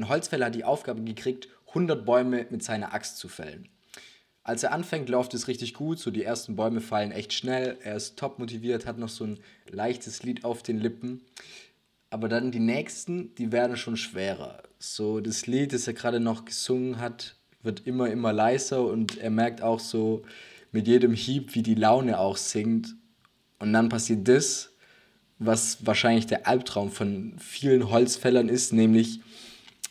ein Holzfäller hat die Aufgabe gekriegt, 100 Bäume mit seiner Axt zu fällen. Als er anfängt, läuft es richtig gut, so die ersten Bäume fallen echt schnell, er ist top motiviert, hat noch so ein leichtes Lied auf den Lippen. Aber dann die nächsten, die werden schon schwerer. So das Lied, das er gerade noch gesungen hat, wird immer, immer leiser und er merkt auch so mit jedem Hieb, wie die Laune auch sinkt. Und dann passiert das, was wahrscheinlich der Albtraum von vielen Holzfällern ist, nämlich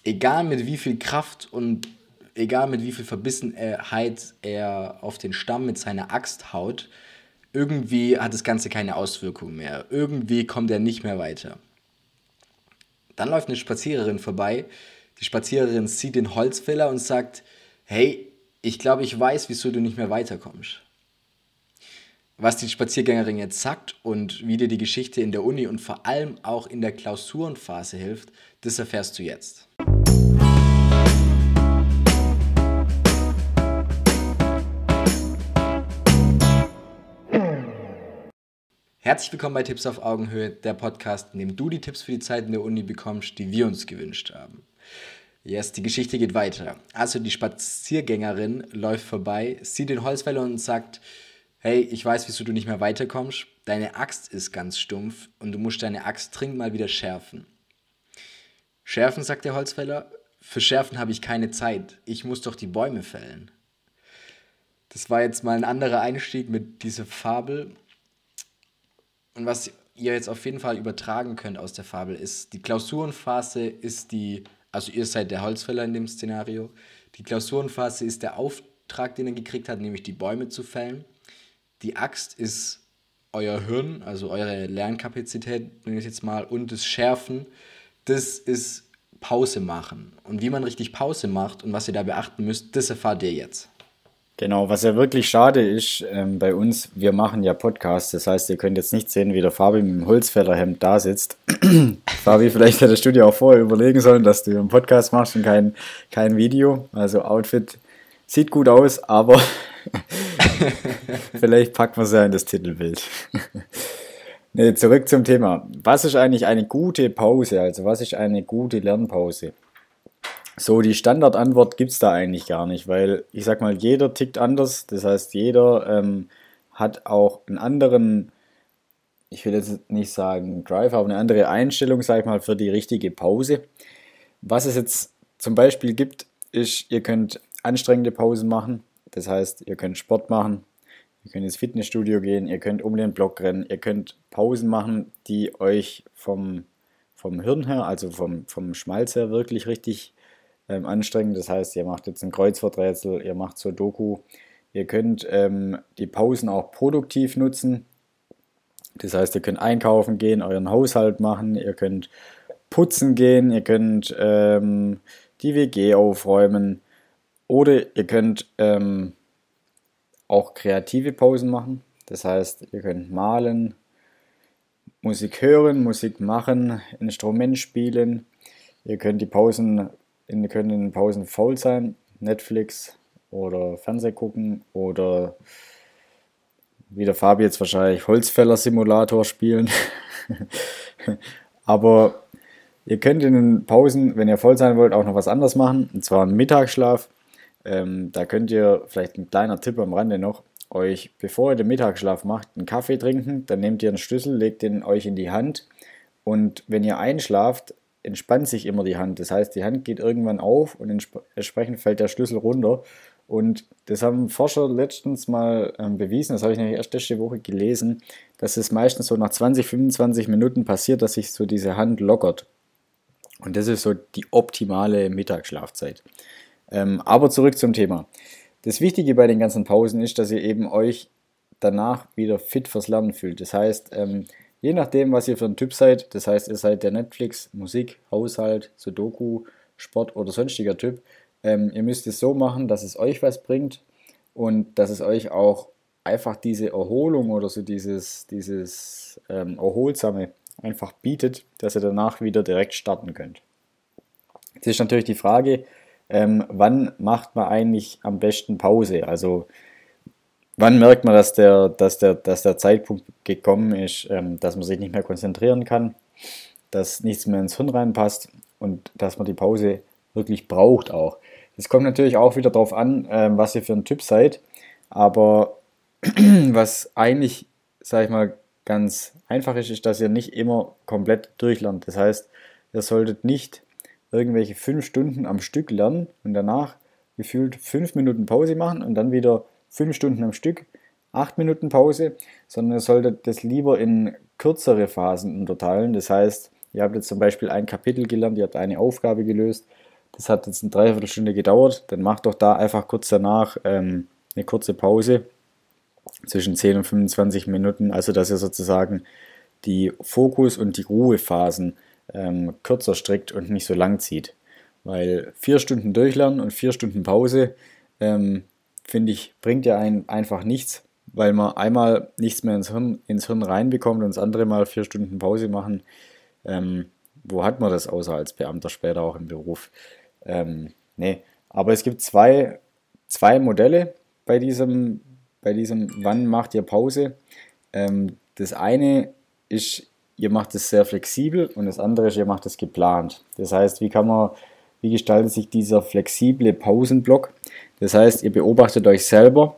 egal mit wie viel Kraft und egal mit wie viel Verbissenheit er auf den Stamm mit seiner Axt haut, irgendwie hat das Ganze keine Auswirkung mehr. Irgendwie kommt er nicht mehr weiter. Dann läuft eine Spaziererin vorbei. Die Spaziererin sieht den Holzfäller und sagt, hey, ich glaube, ich weiß, wieso du nicht mehr weiterkommst. Was die Spaziergängerin jetzt sagt und wie dir die Geschichte in der Uni und vor allem auch in der Klausurenphase hilft, das erfährst du jetzt. Herzlich willkommen bei Tipps auf Augenhöhe, der Podcast, in dem du die Tipps für die Zeit in der Uni bekommst, die wir uns gewünscht haben. Yes, die Geschichte geht weiter. Also die Spaziergängerin läuft vorbei, sieht den Holzfäller und sagt, hey, ich weiß, wieso du nicht mehr weiterkommst. Deine Axt ist ganz stumpf und du musst deine Axt dringend mal wieder schärfen. Schärfen, sagt der Holzfäller, für Schärfen habe ich keine Zeit. Ich muss doch die Bäume fällen. Das war jetzt mal ein anderer Einstieg mit dieser Fabel und was ihr jetzt auf jeden Fall übertragen könnt aus der Fabel ist, die Klausurenphase ist die, also ihr seid der Holzfäller in dem Szenario, die Klausurenphase ist der Auftrag, den er gekriegt hat, nämlich die Bäume zu fällen. Die Axt ist euer Hirn, also eure Lernkapazität, nenne ich jetzt mal, und das Schärfen, das ist Pause machen. Und wie man richtig Pause macht und was ihr da beachten müsst, das erfahrt ihr jetzt. Genau, was ja wirklich schade ist ähm, bei uns, wir machen ja Podcasts, das heißt, ihr könnt jetzt nicht sehen, wie der Fabi mit dem Holzfällerhemd da sitzt. Fabi, vielleicht hätte das Studio auch vorher überlegen sollen, dass du einen Podcast machst und kein, kein Video. Also Outfit sieht gut aus, aber vielleicht packt man es ja in das Titelbild. nee, zurück zum Thema. Was ist eigentlich eine gute Pause? Also was ist eine gute Lernpause? So, die Standardantwort gibt es da eigentlich gar nicht, weil ich sag mal, jeder tickt anders. Das heißt, jeder ähm, hat auch einen anderen, ich will jetzt nicht sagen Drive, aber eine andere Einstellung, sag ich mal, für die richtige Pause. Was es jetzt zum Beispiel gibt, ist, ihr könnt anstrengende Pausen machen. Das heißt, ihr könnt Sport machen, ihr könnt ins Fitnessstudio gehen, ihr könnt um den Block rennen, ihr könnt Pausen machen, die euch vom, vom Hirn her, also vom, vom Schmalz her wirklich richtig ähm, anstrengend. Das heißt, ihr macht jetzt ein Kreuzworträtsel, ihr macht Sudoku. Ihr könnt ähm, die Pausen auch produktiv nutzen. Das heißt, ihr könnt einkaufen gehen, euren Haushalt machen, ihr könnt putzen gehen, ihr könnt ähm, die WG aufräumen oder ihr könnt ähm, auch kreative Pausen machen. Das heißt, ihr könnt malen, Musik hören, Musik machen, Instrument spielen. Ihr könnt die Pausen in, können in den Pausen faul sein, Netflix oder Fernseh gucken oder wie der Fabi jetzt wahrscheinlich Holzfäller-Simulator spielen. Aber ihr könnt in den Pausen, wenn ihr voll sein wollt, auch noch was anderes machen, und zwar einen Mittagsschlaf. Ähm, da könnt ihr vielleicht ein kleiner Tipp am Rande noch, euch, bevor ihr den Mittagsschlaf macht, einen Kaffee trinken, dann nehmt ihr einen Schlüssel, legt den euch in die Hand und wenn ihr einschlaft, entspannt sich immer die Hand. Das heißt, die Hand geht irgendwann auf und entsprechend fällt der Schlüssel runter. Und das haben Forscher letztens mal ähm, bewiesen, das habe ich nämlich erst letzte Woche gelesen, dass es meistens so nach 20, 25 Minuten passiert, dass sich so diese Hand lockert. Und das ist so die optimale Mittagsschlafzeit. Ähm, aber zurück zum Thema. Das Wichtige bei den ganzen Pausen ist, dass ihr eben euch danach wieder fit fürs Lernen fühlt. Das heißt, ähm, Je nachdem, was ihr für ein Typ seid, das heißt, ihr seid der Netflix, Musik, Haushalt, Sudoku, Sport oder sonstiger Typ, ähm, ihr müsst es so machen, dass es euch was bringt und dass es euch auch einfach diese Erholung oder so dieses, dieses ähm, Erholsame einfach bietet, dass ihr danach wieder direkt starten könnt. Jetzt ist natürlich die Frage, ähm, wann macht man eigentlich am besten Pause? Also Wann merkt man, dass der, dass der, dass der Zeitpunkt gekommen ist, ähm, dass man sich nicht mehr konzentrieren kann, dass nichts mehr ins Hirn reinpasst und dass man die Pause wirklich braucht auch. Es kommt natürlich auch wieder darauf an, ähm, was ihr für ein Typ seid, aber was eigentlich, sag ich mal, ganz einfach ist, ist, dass ihr nicht immer komplett durchlernt. Das heißt, ihr solltet nicht irgendwelche fünf Stunden am Stück lernen und danach gefühlt fünf Minuten Pause machen und dann wieder fünf Stunden am Stück, acht Minuten Pause, sondern ihr solltet das lieber in kürzere Phasen unterteilen. Das heißt, ihr habt jetzt zum Beispiel ein Kapitel gelernt, ihr habt eine Aufgabe gelöst, das hat jetzt eine Dreiviertelstunde gedauert, dann macht doch da einfach kurz danach ähm, eine kurze Pause zwischen 10 und 25 Minuten, also dass ihr sozusagen die Fokus- und die Ruhephasen ähm, kürzer strickt und nicht so lang zieht. Weil vier Stunden durchlernen und vier Stunden Pause, ähm, finde ich, bringt ja einen einfach nichts, weil man einmal nichts mehr ins Hirn, ins Hirn reinbekommt und das andere Mal vier Stunden Pause machen. Ähm, wo hat man das außer als Beamter später auch im Beruf? Ähm, nee, aber es gibt zwei, zwei Modelle bei diesem, bei diesem Wann macht ihr Pause. Ähm, das eine ist, ihr macht es sehr flexibel und das andere ist, ihr macht es geplant. Das heißt, wie kann man, wie gestaltet sich dieser flexible Pausenblock? Das heißt, ihr beobachtet euch selber,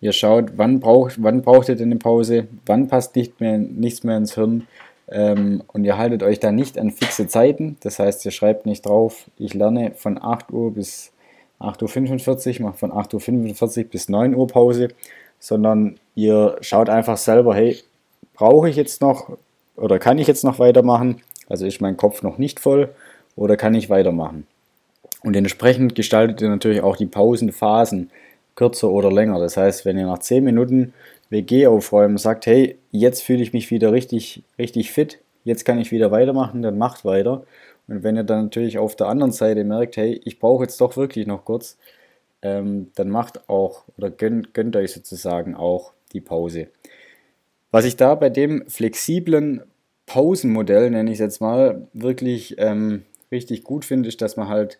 ihr schaut, wann braucht, wann braucht ihr denn eine Pause, wann passt nicht mehr, nichts mehr ins Hirn ähm, und ihr haltet euch da nicht an fixe Zeiten. Das heißt, ihr schreibt nicht drauf, ich lerne von 8 Uhr bis 8.45 Uhr, mache von 8.45 Uhr bis 9 Uhr Pause, sondern ihr schaut einfach selber, hey, brauche ich jetzt noch oder kann ich jetzt noch weitermachen? Also ist mein Kopf noch nicht voll oder kann ich weitermachen? Und entsprechend gestaltet ihr natürlich auch die Pausenphasen kürzer oder länger. Das heißt, wenn ihr nach 10 Minuten WG aufräumen sagt, hey, jetzt fühle ich mich wieder richtig, richtig fit, jetzt kann ich wieder weitermachen, dann macht weiter. Und wenn ihr dann natürlich auf der anderen Seite merkt, hey, ich brauche jetzt doch wirklich noch kurz, ähm, dann macht auch oder gönnt, gönnt euch sozusagen auch die Pause. Was ich da bei dem flexiblen Pausenmodell, nenne ich es jetzt mal, wirklich ähm, richtig gut finde, ist, dass man halt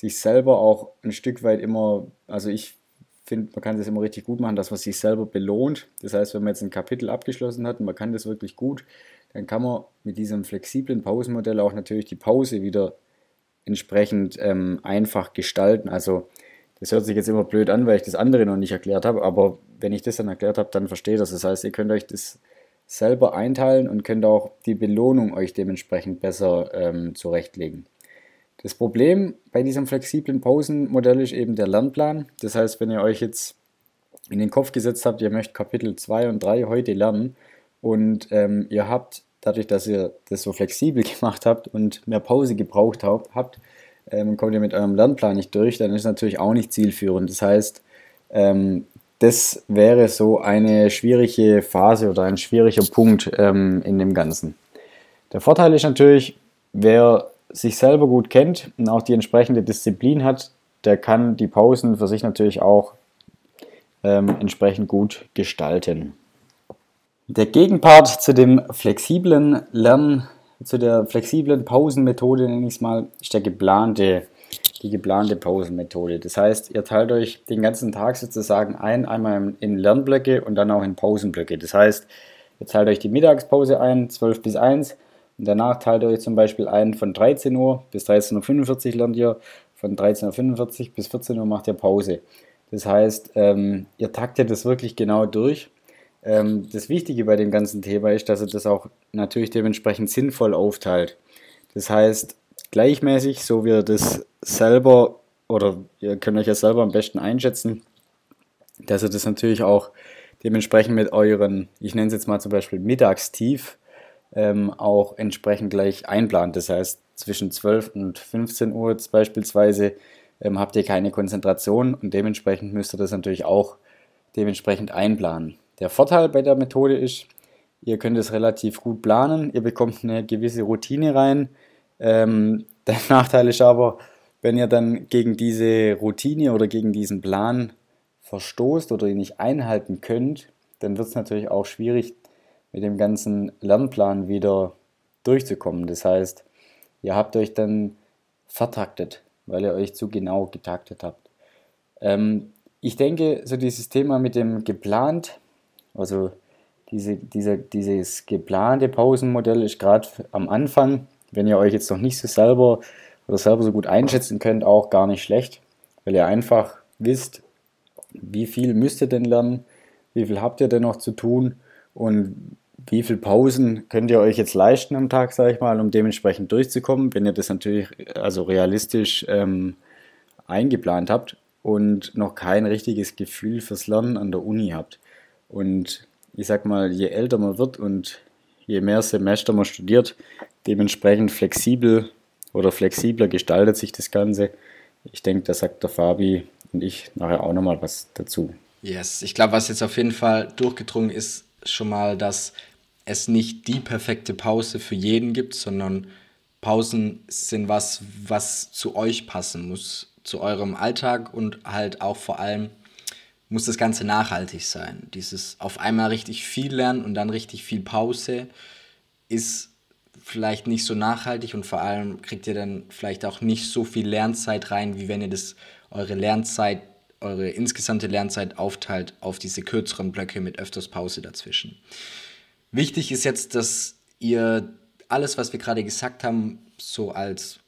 sich selber auch ein Stück weit immer, also ich finde, man kann das immer richtig gut machen, dass man sich selber belohnt. Das heißt, wenn man jetzt ein Kapitel abgeschlossen hat und man kann das wirklich gut, dann kann man mit diesem flexiblen Pausenmodell auch natürlich die Pause wieder entsprechend ähm, einfach gestalten. Also das hört sich jetzt immer blöd an, weil ich das andere noch nicht erklärt habe, aber wenn ich das dann erklärt habe, dann versteht das. Das heißt, ihr könnt euch das selber einteilen und könnt auch die Belohnung euch dementsprechend besser ähm, zurechtlegen. Das Problem bei diesem flexiblen Pausenmodell ist eben der Lernplan. Das heißt, wenn ihr euch jetzt in den Kopf gesetzt habt, ihr möchtet Kapitel 2 und 3 heute lernen und ähm, ihr habt, dadurch, dass ihr das so flexibel gemacht habt und mehr Pause gebraucht habt, ähm, kommt ihr mit eurem Lernplan nicht durch, dann ist es natürlich auch nicht zielführend. Das heißt, ähm, das wäre so eine schwierige Phase oder ein schwieriger Punkt ähm, in dem Ganzen. Der Vorteil ist natürlich, wer sich selber gut kennt und auch die entsprechende Disziplin hat, der kann die Pausen für sich natürlich auch ähm, entsprechend gut gestalten. Der Gegenpart zu dem flexiblen Lernen, zu der flexiblen Pausenmethode, nenne ich es mal, ist der geplante, die geplante Pausenmethode. Das heißt, ihr teilt euch den ganzen Tag sozusagen ein, einmal in Lernblöcke und dann auch in Pausenblöcke. Das heißt, ihr teilt euch die Mittagspause ein, 12 bis 1, und danach teilt ihr euch zum Beispiel ein von 13 Uhr bis 13.45 Uhr lernt ihr, von 13.45 Uhr bis 14 Uhr macht ihr Pause. Das heißt, ähm, ihr taktet das wirklich genau durch. Ähm, das Wichtige bei dem ganzen Thema ist, dass ihr das auch natürlich dementsprechend sinnvoll aufteilt. Das heißt, gleichmäßig, so wie ihr das selber oder ihr könnt euch ja selber am besten einschätzen, dass ihr das natürlich auch dementsprechend mit euren, ich nenne es jetzt mal zum Beispiel Mittagstief, ähm, auch entsprechend gleich einplant. Das heißt, zwischen 12 und 15 Uhr beispielsweise ähm, habt ihr keine Konzentration und dementsprechend müsst ihr das natürlich auch dementsprechend einplanen. Der Vorteil bei der Methode ist, ihr könnt es relativ gut planen, ihr bekommt eine gewisse Routine rein. Ähm, der Nachteil ist aber, wenn ihr dann gegen diese Routine oder gegen diesen Plan verstoßt oder ihn nicht einhalten könnt, dann wird es natürlich auch schwierig, mit dem ganzen Lernplan wieder durchzukommen. Das heißt, ihr habt euch dann vertaktet, weil ihr euch zu genau getaktet habt. Ähm, ich denke, so dieses Thema mit dem geplant, also diese, diese, dieses geplante Pausenmodell ist gerade am Anfang, wenn ihr euch jetzt noch nicht so selber oder selber so gut einschätzen könnt, auch gar nicht schlecht, weil ihr einfach wisst, wie viel müsst ihr denn lernen, wie viel habt ihr denn noch zu tun und wie viele Pausen könnt ihr euch jetzt leisten am Tag, sage ich mal, um dementsprechend durchzukommen, wenn ihr das natürlich also realistisch ähm, eingeplant habt und noch kein richtiges Gefühl fürs Lernen an der Uni habt. Und ich sag mal, je älter man wird und je mehr Semester man studiert, dementsprechend flexibel oder flexibler gestaltet sich das Ganze. Ich denke, da sagt der Fabi und ich nachher auch nochmal was dazu. Yes, ich glaube, was jetzt auf jeden Fall durchgedrungen ist, schon mal, dass es nicht die perfekte Pause für jeden gibt, sondern Pausen sind was, was zu euch passen muss, zu eurem Alltag und halt auch vor allem muss das Ganze nachhaltig sein. Dieses auf einmal richtig viel lernen und dann richtig viel Pause ist vielleicht nicht so nachhaltig und vor allem kriegt ihr dann vielleicht auch nicht so viel Lernzeit rein, wie wenn ihr das eure Lernzeit, eure insgesamte Lernzeit aufteilt auf diese kürzeren Blöcke mit öfters Pause dazwischen. Wichtig ist jetzt, dass ihr alles, was wir gerade gesagt haben, so als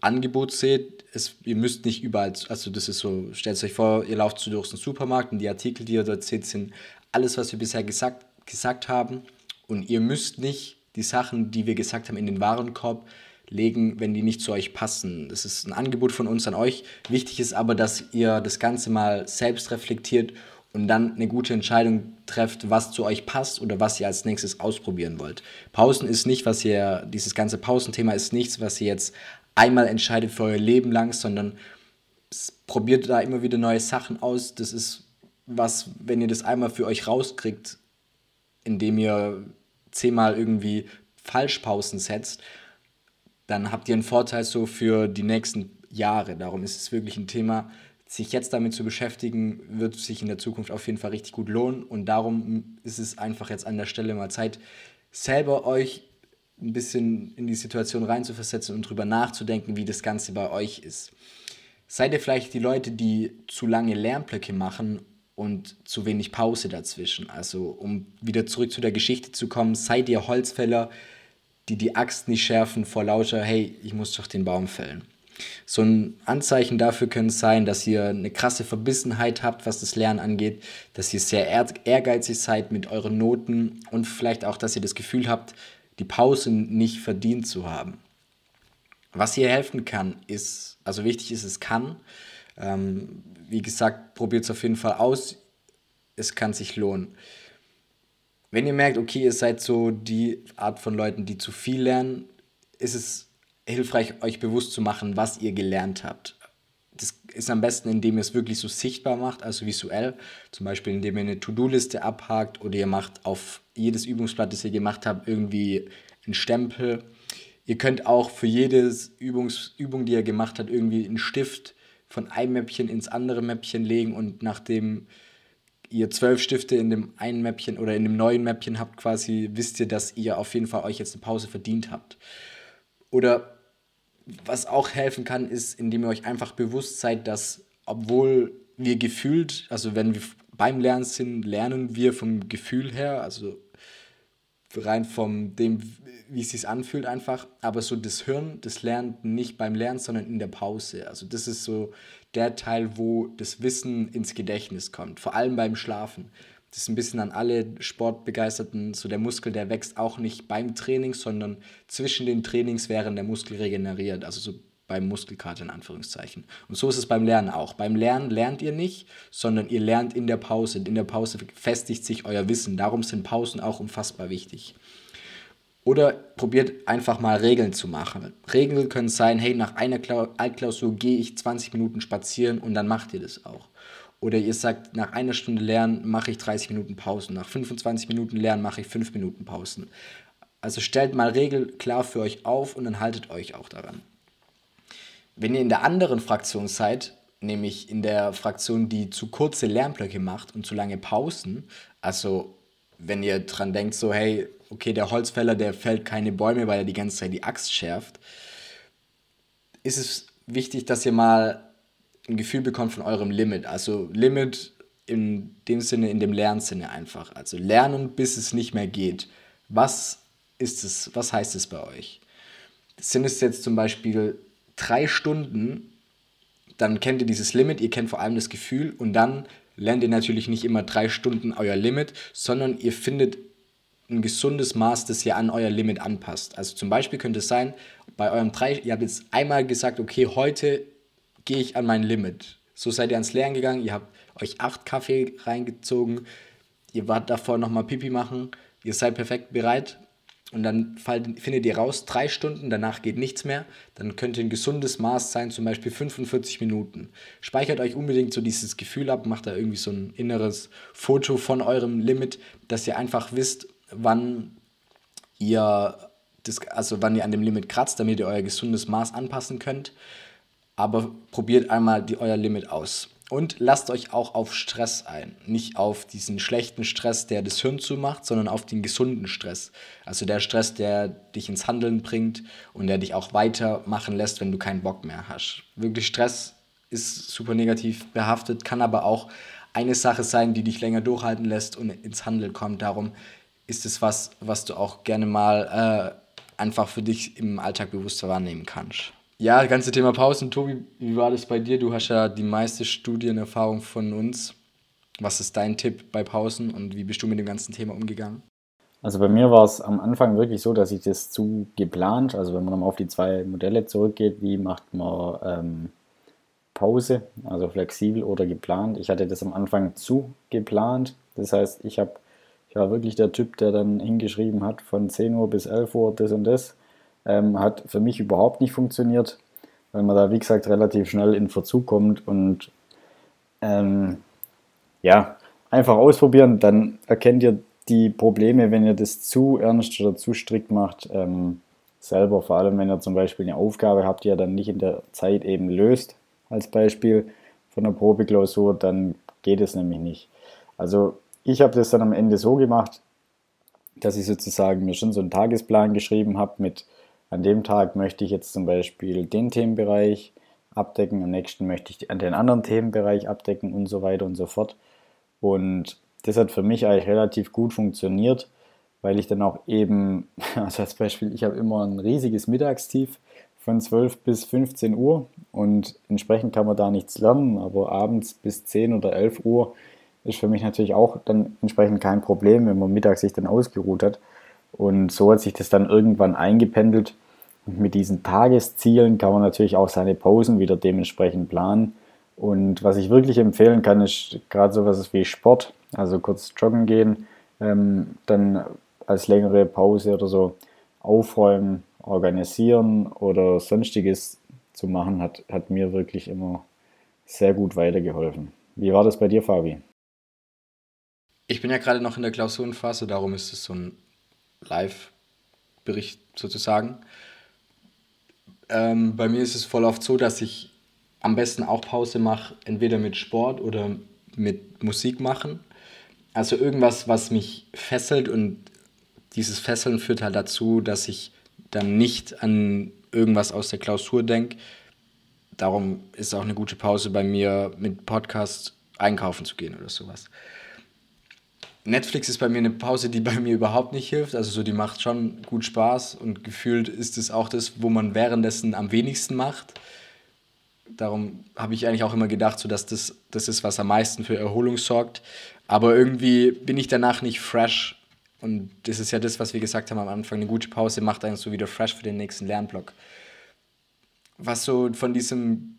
Angebot seht. Es, ihr müsst nicht überall, also das ist so, stellt euch vor, ihr lauft so durch den Supermarkt und die Artikel, die ihr dort seht, sind alles, was wir bisher gesagt, gesagt haben. Und ihr müsst nicht die Sachen, die wir gesagt haben, in den Warenkorb legen, wenn die nicht zu euch passen. Das ist ein Angebot von uns an euch. Wichtig ist aber, dass ihr das Ganze mal selbst reflektiert und dann eine gute Entscheidung trefft, was zu euch passt oder was ihr als nächstes ausprobieren wollt. Pausen ist nicht, was ihr, dieses ganze Pausenthema ist nichts, was ihr jetzt einmal entscheidet für euer Leben lang, sondern probiert da immer wieder neue Sachen aus. Das ist was, wenn ihr das einmal für euch rauskriegt, indem ihr zehnmal irgendwie Falschpausen setzt, dann habt ihr einen Vorteil so für die nächsten Jahre. Darum ist es wirklich ein Thema, sich jetzt damit zu beschäftigen, wird sich in der Zukunft auf jeden Fall richtig gut lohnen. Und darum ist es einfach jetzt an der Stelle mal Zeit, selber euch ein bisschen in die Situation reinzuversetzen und drüber nachzudenken, wie das Ganze bei euch ist. Seid ihr vielleicht die Leute, die zu lange Lernblöcke machen und zu wenig Pause dazwischen? Also, um wieder zurück zu der Geschichte zu kommen, seid ihr Holzfäller, die die Axt nicht schärfen vor lauter, hey, ich muss doch den Baum fällen. So ein Anzeichen dafür könnte es sein, dass ihr eine krasse Verbissenheit habt, was das Lernen angeht, dass ihr sehr ehrgeizig seid mit euren Noten und vielleicht auch, dass ihr das Gefühl habt, die Pause nicht verdient zu haben. Was hier helfen kann, ist, also wichtig ist, es kann. Ähm, wie gesagt, probiert es auf jeden Fall aus. Es kann sich lohnen. Wenn ihr merkt, okay, ihr seid so die Art von Leuten, die zu viel lernen, ist es hilfreich, euch bewusst zu machen, was ihr gelernt habt. Das ist am besten, indem ihr es wirklich so sichtbar macht, also visuell. Zum Beispiel, indem ihr eine To-Do-Liste abhakt oder ihr macht auf jedes Übungsblatt, das ihr gemacht habt, irgendwie einen Stempel. Ihr könnt auch für jede Übung, die ihr gemacht habt, irgendwie einen Stift von einem Mäppchen ins andere Mäppchen legen und nachdem ihr zwölf Stifte in dem einen Mäppchen oder in dem neuen Mäppchen habt, quasi wisst ihr, dass ihr auf jeden Fall euch jetzt eine Pause verdient habt. Oder was auch helfen kann, ist, indem ihr euch einfach bewusst seid, dass obwohl wir gefühlt, also wenn wir beim Lernen sind, lernen wir vom Gefühl her, also rein von dem, wie es sich anfühlt einfach, aber so das Hirn, das lernt nicht beim Lernen, sondern in der Pause. Also das ist so der Teil, wo das Wissen ins Gedächtnis kommt, vor allem beim Schlafen das ist ein bisschen an alle Sportbegeisterten, so der Muskel, der wächst auch nicht beim Training, sondern zwischen den Trainings, während der Muskel regeneriert, also so beim Muskelkater in Anführungszeichen. Und so ist es beim Lernen auch. Beim Lernen lernt ihr nicht, sondern ihr lernt in der Pause. In der Pause festigt sich euer Wissen. Darum sind Pausen auch unfassbar wichtig. Oder probiert einfach mal Regeln zu machen. Regeln können sein, hey, nach einer Altklausur gehe ich 20 Minuten spazieren und dann macht ihr das auch. Oder ihr sagt, nach einer Stunde Lernen mache ich 30 Minuten Pausen. Nach 25 Minuten Lernen mache ich 5 Minuten Pausen. Also stellt mal Regel klar für euch auf und dann haltet euch auch daran. Wenn ihr in der anderen Fraktion seid, nämlich in der Fraktion, die zu kurze Lernblöcke macht und zu lange Pausen, also wenn ihr dran denkt, so hey, okay, der Holzfäller, der fällt keine Bäume, weil er die ganze Zeit die Axt schärft, ist es wichtig, dass ihr mal ein Gefühl bekommt von eurem Limit. Also Limit in dem Sinne, in dem Lernsinne einfach. Also lernen, bis es nicht mehr geht. Was ist es, was heißt es bei euch? Sind es jetzt zum Beispiel drei Stunden, dann kennt ihr dieses Limit, ihr kennt vor allem das Gefühl und dann lernt ihr natürlich nicht immer drei Stunden euer Limit, sondern ihr findet ein gesundes Maß, das ihr an euer Limit anpasst. Also zum Beispiel könnte es sein, bei eurem drei, ihr habt jetzt einmal gesagt, okay, heute gehe ich an mein Limit. So seid ihr ans Lernen gegangen, ihr habt euch acht Kaffee reingezogen, ihr wart davor nochmal Pipi machen, ihr seid perfekt bereit und dann findet ihr raus, drei Stunden, danach geht nichts mehr, dann könnte ein gesundes Maß sein, zum Beispiel 45 Minuten. Speichert euch unbedingt so dieses Gefühl ab, macht da irgendwie so ein inneres Foto von eurem Limit, dass ihr einfach wisst, wann ihr das, also wann ihr an dem Limit kratzt, damit ihr euer gesundes Maß anpassen könnt. Aber probiert einmal die, euer Limit aus. Und lasst euch auch auf Stress ein. Nicht auf diesen schlechten Stress, der das Hirn zumacht, sondern auf den gesunden Stress. Also der Stress, der dich ins Handeln bringt und der dich auch weitermachen lässt, wenn du keinen Bock mehr hast. Wirklich Stress ist super negativ behaftet, kann aber auch eine Sache sein, die dich länger durchhalten lässt und ins Handeln kommt. Darum ist es was, was du auch gerne mal äh, einfach für dich im Alltag bewusster wahrnehmen kannst. Ja, das ganze Thema Pausen. Tobi, wie war das bei dir? Du hast ja die meiste Studienerfahrung von uns. Was ist dein Tipp bei Pausen und wie bist du mit dem ganzen Thema umgegangen? Also bei mir war es am Anfang wirklich so, dass ich das zu geplant, also wenn man nochmal auf die zwei Modelle zurückgeht, wie macht man ähm, Pause, also flexibel oder geplant. Ich hatte das am Anfang zu geplant. Das heißt, ich habe ich war wirklich der Typ, der dann hingeschrieben hat, von 10 Uhr bis 11 Uhr das und das. Ähm, hat für mich überhaupt nicht funktioniert, weil man da, wie gesagt, relativ schnell in Verzug kommt und ähm, ja, einfach ausprobieren, dann erkennt ihr die Probleme, wenn ihr das zu ernst oder zu strikt macht, ähm, selber. Vor allem, wenn ihr zum Beispiel eine Aufgabe habt, die ihr dann nicht in der Zeit eben löst, als Beispiel von der Probeklausur, dann geht es nämlich nicht. Also ich habe das dann am Ende so gemacht, dass ich sozusagen mir schon so einen Tagesplan geschrieben habe mit, an dem Tag möchte ich jetzt zum Beispiel den Themenbereich abdecken, am nächsten möchte ich den anderen Themenbereich abdecken und so weiter und so fort. Und das hat für mich eigentlich relativ gut funktioniert, weil ich dann auch eben, also als Beispiel, ich habe immer ein riesiges Mittagstief von 12 bis 15 Uhr und entsprechend kann man da nichts lernen, aber abends bis 10 oder 11 Uhr ist für mich natürlich auch dann entsprechend kein Problem, wenn man mittags sich dann ausgeruht hat. Und so hat sich das dann irgendwann eingependelt. Und mit diesen Tageszielen kann man natürlich auch seine Pausen wieder dementsprechend planen. Und was ich wirklich empfehlen kann, ist gerade sowas wie Sport, also kurz joggen gehen, ähm, dann als längere Pause oder so aufräumen, organisieren oder sonstiges zu machen, hat, hat mir wirklich immer sehr gut weitergeholfen. Wie war das bei dir, Fabi? Ich bin ja gerade noch in der Klausurenphase, darum ist es so ein Live-Bericht sozusagen. Ähm, bei mir ist es voll oft so, dass ich am besten auch Pause mache, entweder mit Sport oder mit Musik machen. Also irgendwas, was mich fesselt und dieses Fesseln führt halt dazu, dass ich dann nicht an irgendwas aus der Klausur denke. Darum ist auch eine gute Pause bei mir, mit Podcast einkaufen zu gehen oder sowas. Netflix ist bei mir eine Pause, die bei mir überhaupt nicht hilft. Also so, die macht schon gut Spaß und gefühlt ist es auch das, wo man währenddessen am wenigsten macht. Darum habe ich eigentlich auch immer gedacht, so dass das das ist, was am meisten für Erholung sorgt. Aber irgendwie bin ich danach nicht fresh. Und das ist ja das, was wir gesagt haben am Anfang. Eine gute Pause macht einen so wieder fresh für den nächsten Lernblock. Was so von diesem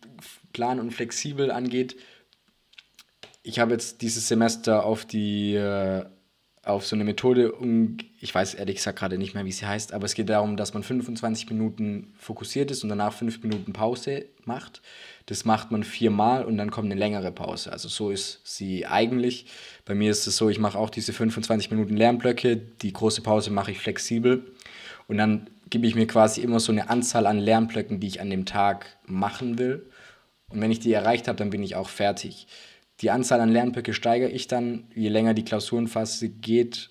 Plan und flexibel angeht, ich habe jetzt dieses Semester auf die äh, auf so eine Methode, um, ich weiß ehrlich gesagt gerade nicht mehr, wie sie heißt, aber es geht darum, dass man 25 Minuten fokussiert ist und danach 5 Minuten Pause macht. Das macht man viermal und dann kommt eine längere Pause. Also so ist sie eigentlich. Bei mir ist es so, ich mache auch diese 25 Minuten Lernblöcke, die große Pause mache ich flexibel und dann gebe ich mir quasi immer so eine Anzahl an Lernblöcken, die ich an dem Tag machen will. Und wenn ich die erreicht habe, dann bin ich auch fertig. Die Anzahl an Lernblöcke steigere ich dann, je länger die Klausurenphase geht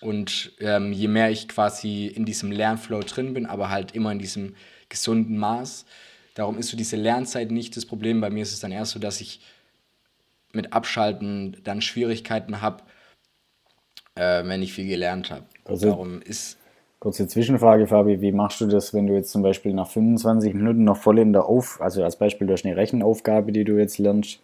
und ähm, je mehr ich quasi in diesem Lernflow drin bin, aber halt immer in diesem gesunden Maß. Darum ist so diese Lernzeit nicht das Problem. Bei mir ist es dann erst so, dass ich mit Abschalten dann Schwierigkeiten habe, äh, wenn ich viel gelernt habe. Also, Darum ist Kurze Zwischenfrage, Fabi, wie machst du das, wenn du jetzt zum Beispiel nach 25 Minuten noch voll in der Auf, also als Beispiel durch eine Rechenaufgabe, die du jetzt lernst,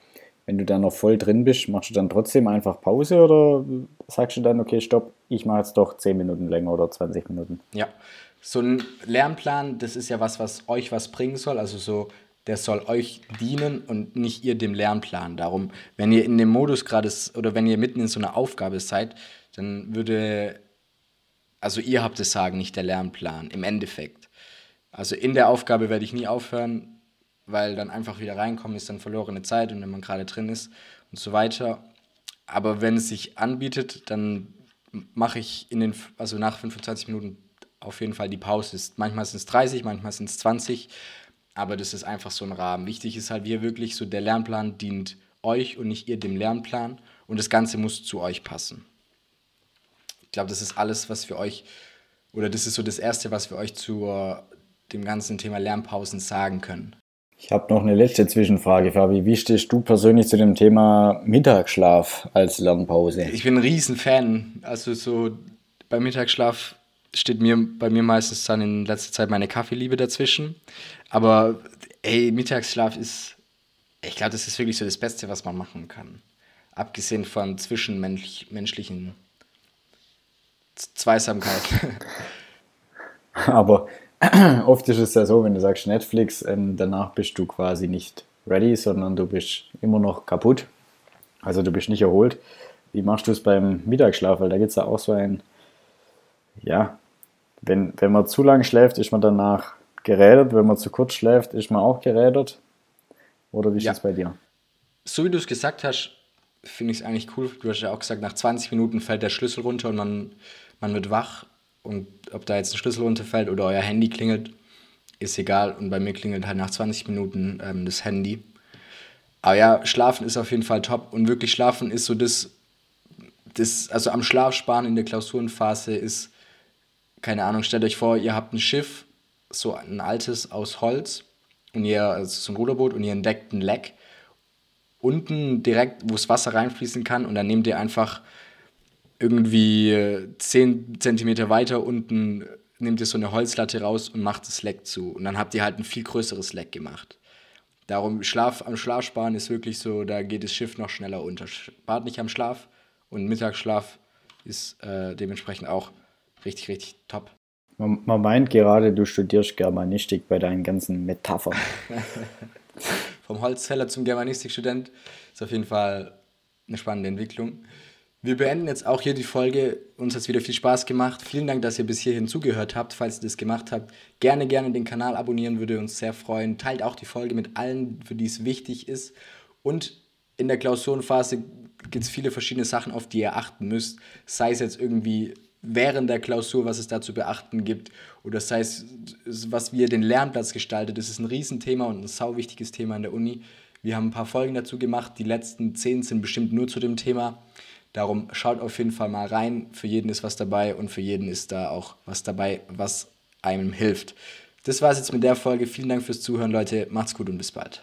wenn du da noch voll drin bist, machst du dann trotzdem einfach Pause oder sagst du dann, okay, stopp, ich mache jetzt doch 10 Minuten länger oder 20 Minuten? Ja, so ein Lernplan, das ist ja was, was euch was bringen soll, also so, der soll euch dienen und nicht ihr dem Lernplan. Darum, wenn ihr in dem Modus gerade oder wenn ihr mitten in so einer Aufgabe seid, dann würde also ihr habt es sagen, nicht der Lernplan, im Endeffekt. Also in der Aufgabe werde ich nie aufhören, weil dann einfach wieder reinkommen ist dann verlorene Zeit und wenn man gerade drin ist und so weiter. Aber wenn es sich anbietet, dann mache ich in den, also nach 25 Minuten auf jeden Fall die Pause. Manchmal sind es 30, manchmal sind es 20, aber das ist einfach so ein Rahmen. Wichtig ist halt, wie wirklich so der Lernplan dient euch und nicht ihr dem Lernplan und das Ganze muss zu euch passen. Ich glaube, das ist alles, was für euch, oder das ist so das Erste, was wir euch zu dem ganzen Thema Lernpausen sagen können. Ich habe noch eine letzte Zwischenfrage, Fabi. Wie stehst du persönlich zu dem Thema Mittagsschlaf als Lernpause? Ich bin ein Riesenfan. Also so beim Mittagsschlaf steht mir bei mir meistens dann in letzter Zeit meine Kaffeeliebe dazwischen. Aber ey, Mittagsschlaf ist, ich glaube, das ist wirklich so das Beste, was man machen kann. Abgesehen von zwischenmenschlichen Zweisamkeit. Aber oft ist es ja so, wenn du sagst Netflix, ähm, danach bist du quasi nicht ready, sondern du bist immer noch kaputt. Also du bist nicht erholt. Wie machst du es beim Mittagsschlaf? Weil da gibt es ja auch so ein, ja, wenn, wenn man zu lang schläft, ist man danach gerädert. Wenn man zu kurz schläft, ist man auch gerädert. Oder wie ist ja. das bei dir? So wie du es gesagt hast, finde ich es eigentlich cool. Du hast ja auch gesagt, nach 20 Minuten fällt der Schlüssel runter und man man wird wach und ob da jetzt ein Schlüssel runterfällt oder euer Handy klingelt, ist egal. Und bei mir klingelt halt nach 20 Minuten ähm, das Handy. Aber ja, schlafen ist auf jeden Fall top und wirklich schlafen ist so das, das also am Schlaf sparen in der Klausurenphase ist, keine Ahnung, stellt euch vor, ihr habt ein Schiff, so ein altes aus Holz und ihr, also so ein Ruderboot und ihr entdeckt ein Leck unten direkt, wo das Wasser reinfließen kann und dann nehmt ihr einfach irgendwie 10 cm weiter unten nehmt ihr so eine Holzlatte raus und macht das Leck zu. Und dann habt ihr halt ein viel größeres Leck gemacht. Darum, Schlaf am Schlaf sparen ist wirklich so, da geht das Schiff noch schneller unter. Spart nicht am Schlaf und Mittagsschlaf ist äh, dementsprechend auch richtig, richtig top. Man, man, meint gerade, du studierst Germanistik bei deinen ganzen Metaphern. Vom Holzfäller zum Germanistikstudent ist auf jeden Fall eine spannende Entwicklung. Wir beenden jetzt auch hier die Folge. Uns hat es wieder viel Spaß gemacht. Vielen Dank, dass ihr bis hierhin zugehört habt. Falls ihr das gemacht habt, gerne, gerne den Kanal abonnieren, würde uns sehr freuen. Teilt auch die Folge mit allen, für die es wichtig ist. Und in der Klausurenphase gibt es viele verschiedene Sachen, auf die ihr achten müsst. Sei es jetzt irgendwie während der Klausur, was es da zu beachten gibt, oder sei es, was wir den Lernplatz gestaltet. Das ist ein Riesenthema und ein sau wichtiges Thema in der Uni. Wir haben ein paar Folgen dazu gemacht. Die letzten zehn sind bestimmt nur zu dem Thema. Darum schaut auf jeden Fall mal rein. Für jeden ist was dabei und für jeden ist da auch was dabei, was einem hilft. Das war es jetzt mit der Folge. Vielen Dank fürs Zuhören, Leute. Macht's gut und bis bald.